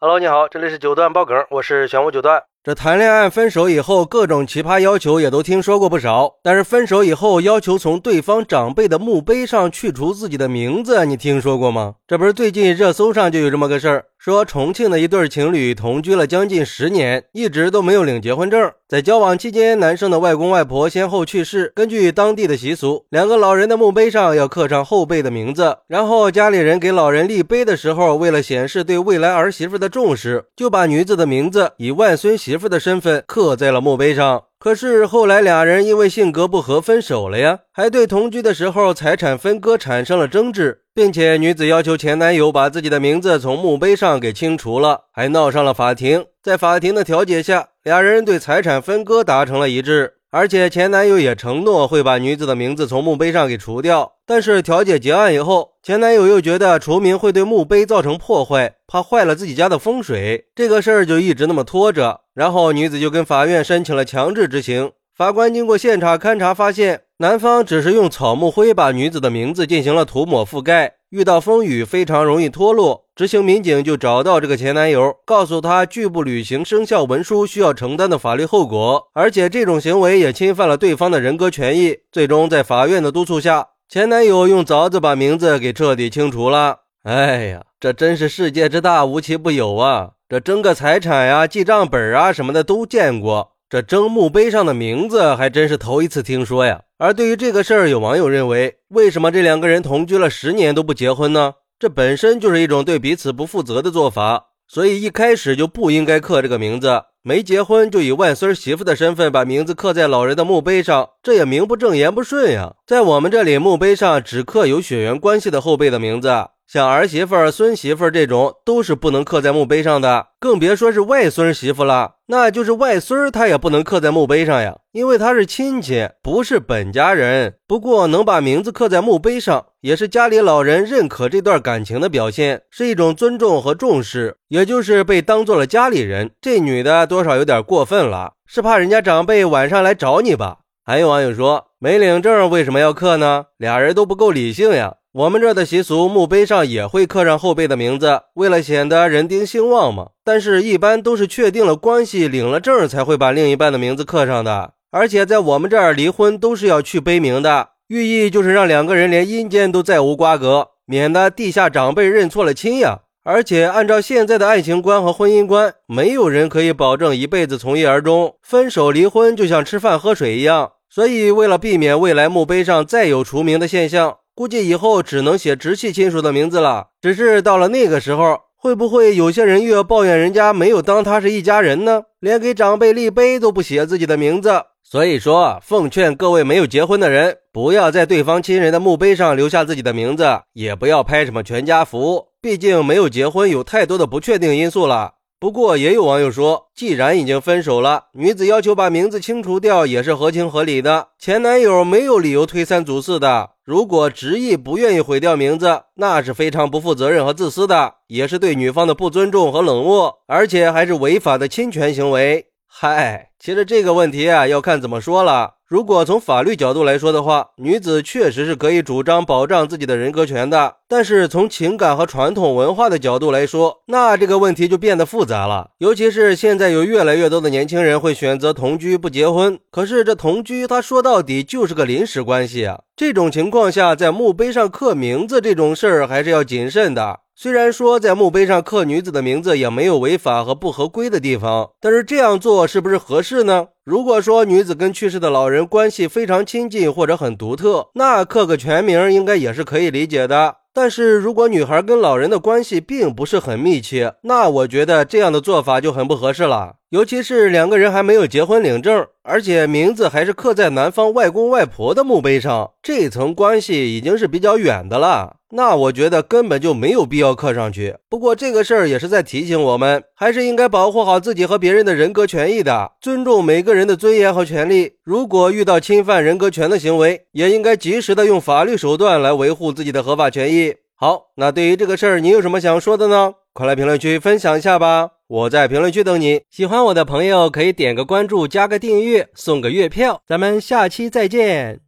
Hello，你好，这里是九段爆梗，我是玄武九段。这谈恋爱分手以后，各种奇葩要求也都听说过不少。但是分手以后要求从对方长辈的墓碑上去除自己的名字，你听说过吗？这不是最近热搜上就有这么个事儿，说重庆的一对情侣同居了将近十年，一直都没有领结婚证。在交往期间，男生的外公外婆先后去世，根据当地的习俗，两个老人的墓碑上要刻上后辈的名字。然后家里人给老人立碑的时候，为了显示对未来儿媳妇的重视，就把女子的名字以外孙媳妇的身份刻在了墓碑上。可是后来俩人因为性格不合分手了呀，还对同居的时候财产分割产生了争执，并且女子要求前男友把自己的名字从墓碑上给清除了，还闹上了法庭。在法庭的调解下，俩人对财产分割达成了一致。而且前男友也承诺会把女子的名字从墓碑上给除掉，但是调解结案以后，前男友又觉得除名会对墓碑造成破坏，怕坏了自己家的风水，这个事儿就一直那么拖着。然后女子就跟法院申请了强制执行。法官经过现场勘查，发现男方只是用草木灰把女子的名字进行了涂抹覆盖，遇到风雨非常容易脱落。执行民警就找到这个前男友，告诉他拒不履行生效文书需要承担的法律后果，而且这种行为也侵犯了对方的人格权益。最终在法院的督促下，前男友用凿子把名字给彻底清除了。哎呀，这真是世界之大无奇不有啊！这争个财产呀、记账本啊什么的都见过。这征墓碑上的名字还真是头一次听说呀！而对于这个事儿，有网友认为，为什么这两个人同居了十年都不结婚呢？这本身就是一种对彼此不负责的做法，所以一开始就不应该刻这个名字。没结婚就以外孙媳妇的身份把名字刻在老人的墓碑上，这也名不正言不顺呀！在我们这里，墓碑上只刻有血缘关系的后辈的名字。像儿媳妇、孙媳妇这种都是不能刻在墓碑上的，更别说是外孙媳妇了。那就是外孙，他也不能刻在墓碑上呀，因为他是亲戚，不是本家人。不过能把名字刻在墓碑上，也是家里老人认可这段感情的表现，是一种尊重和重视，也就是被当做了家里人。这女的多少有点过分了，是怕人家长辈晚上来找你吧？还有网友说，没领证为什么要刻呢？俩人都不够理性呀。我们这儿的习俗，墓碑上也会刻上后辈的名字，为了显得人丁兴旺嘛。但是，一般都是确定了关系、领了证才会把另一半的名字刻上的。而且，在我们这儿离婚都是要去碑名的，寓意就是让两个人连阴间都再无瓜葛，免得地下长辈认错了亲呀。而且，按照现在的爱情观和婚姻观，没有人可以保证一辈子从一而终，分手离婚就像吃饭喝水一样。所以，为了避免未来墓碑上再有除名的现象。估计以后只能写直系亲属的名字了。只是到了那个时候，会不会有些人又要抱怨人家没有当他是一家人呢？连给长辈立碑都不写自己的名字。所以说，奉劝各位没有结婚的人，不要在对方亲人的墓碑上留下自己的名字，也不要拍什么全家福。毕竟没有结婚，有太多的不确定因素了。不过也有网友说，既然已经分手了，女子要求把名字清除掉也是合情合理的。前男友没有理由推三阻四的。如果执意不愿意毁掉名字，那是非常不负责任和自私的，也是对女方的不尊重和冷漠，而且还是违法的侵权行为。嗨，其实这个问题啊，要看怎么说了。如果从法律角度来说的话，女子确实是可以主张保障自己的人格权的。但是从情感和传统文化的角度来说，那这个问题就变得复杂了。尤其是现在有越来越多的年轻人会选择同居不结婚，可是这同居，他说到底就是个临时关系啊。这种情况下，在墓碑上刻名字这种事儿，还是要谨慎的。虽然说在墓碑上刻女子的名字也没有违法和不合规的地方，但是这样做是不是合适呢？如果说女子跟去世的老人关系非常亲近或者很独特，那刻个全名应该也是可以理解的。但是如果女孩跟老人的关系并不是很密切，那我觉得这样的做法就很不合适了。尤其是两个人还没有结婚领证，而且名字还是刻在男方外公外婆的墓碑上，这层关系已经是比较远的了。那我觉得根本就没有必要刻上去。不过这个事儿也是在提醒我们，还是应该保护好自己和别人的人格权益的，尊重每个人的尊严和权利。如果遇到侵犯人格权的行为，也应该及时的用法律手段来维护自己的合法权益。好，那对于这个事儿，你有什么想说的呢？快来评论区分享一下吧！我在评论区等你。喜欢我的朋友可以点个关注，加个订阅，送个月票。咱们下期再见。